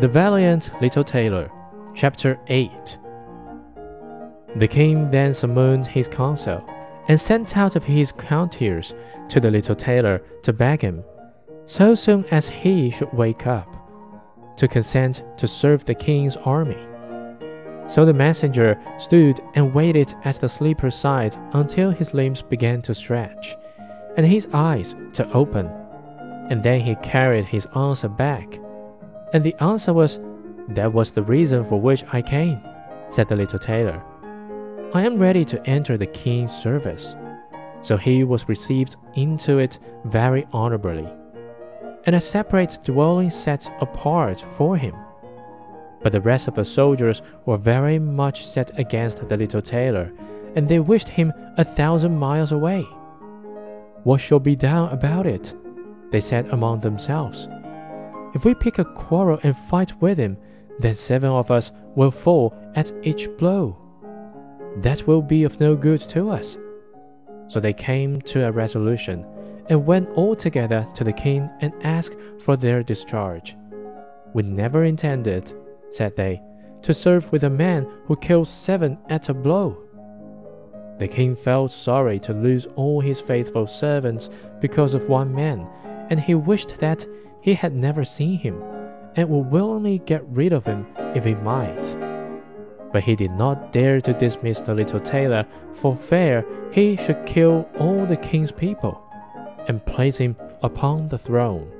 The Valiant Little Tailor, Chapter 8 The king then summoned his council and sent out of his courtiers to the little tailor to beg him, so soon as he should wake up, to consent to serve the king's army. So the messenger stood and waited at the sleeper's side until his limbs began to stretch, and his eyes to open, and then he carried his answer back and the answer was, That was the reason for which I came, said the little tailor. I am ready to enter the king's service. So he was received into it very honorably, and a separate dwelling set apart for him. But the rest of the soldiers were very much set against the little tailor, and they wished him a thousand miles away. What shall be done about it? They said among themselves. If we pick a quarrel and fight with him, then seven of us will fall at each blow. That will be of no good to us. So they came to a resolution and went all together to the king and asked for their discharge. We never intended, said they, to serve with a man who kills seven at a blow. The king felt sorry to lose all his faithful servants because of one man, and he wished that he had never seen him and would willingly get rid of him if he might. But he did not dare to dismiss the little tailor for fear he should kill all the king's people and place him upon the throne.